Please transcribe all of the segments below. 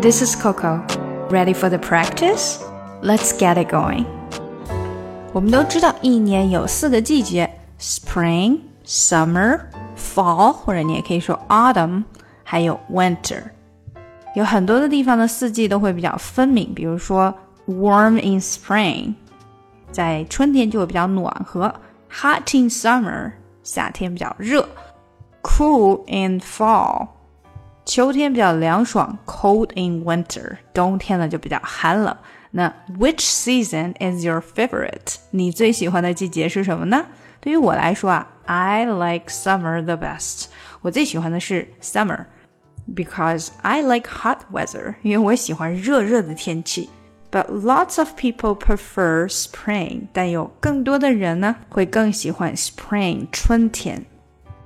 This is Coco. Ready for the practice? Let's get it going. 我们都知道一年有四个季节：spring、summer、fall，或者你也可以说 autumn，还有 winter。有很多的地方的四季都会比较分明，比如说 warm in spring，在春天就会比较暖和；hot in summer，夏天比较热；cool in fall， 秋天比较凉爽；cold in winter，冬天呢就比较寒冷。那 Which season is your favorite？你最喜欢的季节是什么呢？对于我来说啊，I like summer the best。我最喜欢的是 summer。Because I like hot weather，因为我喜欢热热的天气。But lots of people prefer spring，但有更多的人呢会更喜欢 spring 春天。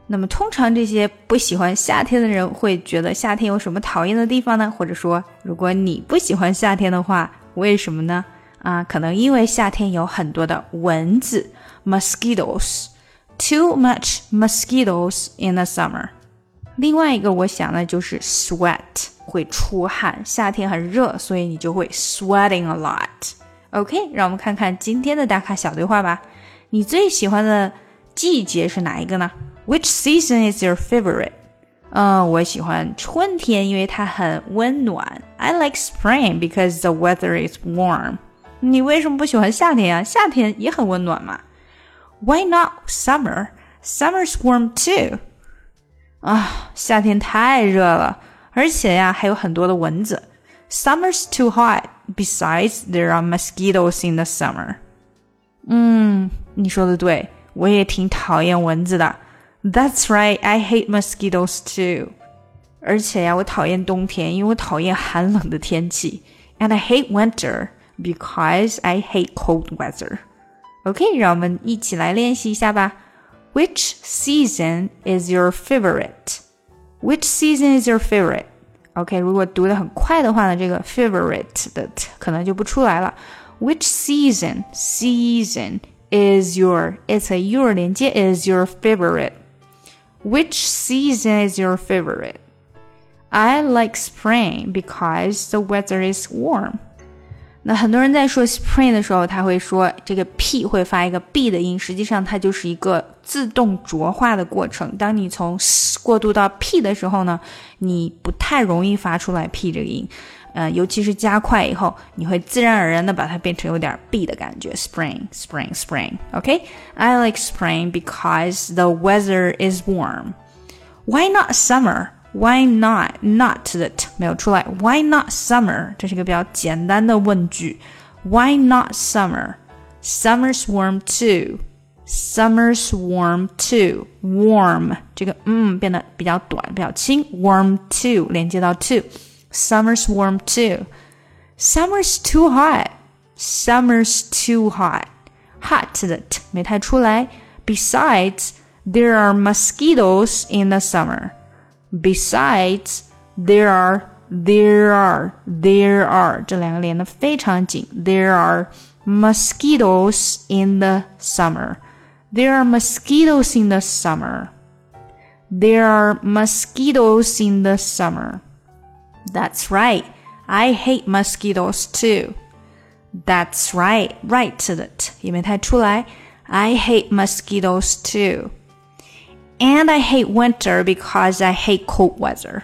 那么通常这些不喜欢夏天的人会觉得夏天有什么讨厌的地方呢？或者说，如果你不喜欢夏天的话，为什么呢？啊，可能因为夏天有很多的蚊子，mosquitoes，too much mosquitoes in the summer。另外一个我想呢就是 sweat，会出汗，夏天很热，所以你就会 sweating a lot。OK，让我们看看今天的打卡小对话吧。你最喜欢的季节是哪一个呢 ？Which season is your favorite？嗯，我喜欢春天，因为它很温暖。I like spring because the weather is warm。你为什么不喜欢夏天啊？夏天也很温暖嘛。Why not summer? Summer's warm too. 啊，夏天太热了，而且呀还有很多的蚊子。Summer's too hot. Besides, there are mosquitoes in the summer. 嗯，你说的对，我也挺讨厌蚊子的。 that's right, I hate mosquitoes too. 而且呀，我讨厌冬天，因为我讨厌寒冷的天气。And I hate winter because I hate cold weather. OK，让我们一起来练习一下吧。Which season is your favorite? Which season is your favorite? OK，如果读的很快的话呢，这个 favorite 的可能就不出来了。Which season? Season is your. It's a your 连接 is your favorite. Which season is your favorite? I like spring because the weather is warm. 那很多人在说 spring 的时候，他会说这个 p 会发一个 b 的音，实际上它就是一个 自动浊化的过程。当你从 s 过渡到 p 的时候呢，你不太容易发出来 p 这个音。呃，尤其是加快以后，你会自然而然的把它变成有点 b 的感觉，spring spring spring。OK，I like spring because the weather is warm. Why not summer? Why not not 的 t 没有出来？Why not summer？这是一个比较简单的问句。Why not summer? Summer's warm too. Summer's warm too. Warm 这个嗯变得比较短，比较轻。Warm too 连接到 to。Summer's warm too. Summer's too hot. Summer's too hot. Hot 的 t 没太出来。Besides, there are mosquitoes in the summer. Besides, there are there are there are 这两个连的非常紧。There are mosquitoes in the summer. There are mosquitoes in the summer. There are mosquitoes in the summer. That's right. I hate mosquitoes too. That's right. Right 的 t 也没太出来。I hate mosquitoes too. And I hate winter because I hate cold weather.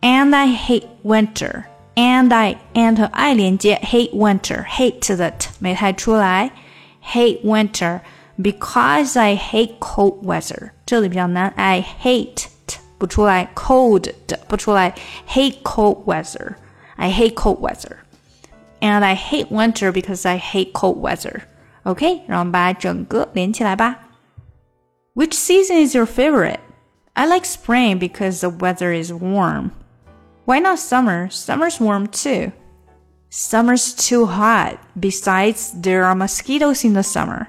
And I hate winter. And I and 和 I 连接 hate winter hate 的 t 没太出来。Hate winter because I hate cold weather. 这里比较难。I hate 不出来，cold 的不出来，hate cold weather。I hate cold weather。And I hate winter because I hate cold weather. OK，让我们把整个连起来吧。Which season is your favorite? I like spring because the weather is warm. Why not summer? Summer's warm too. Summer's too hot. Besides, there are mosquitoes in the summer.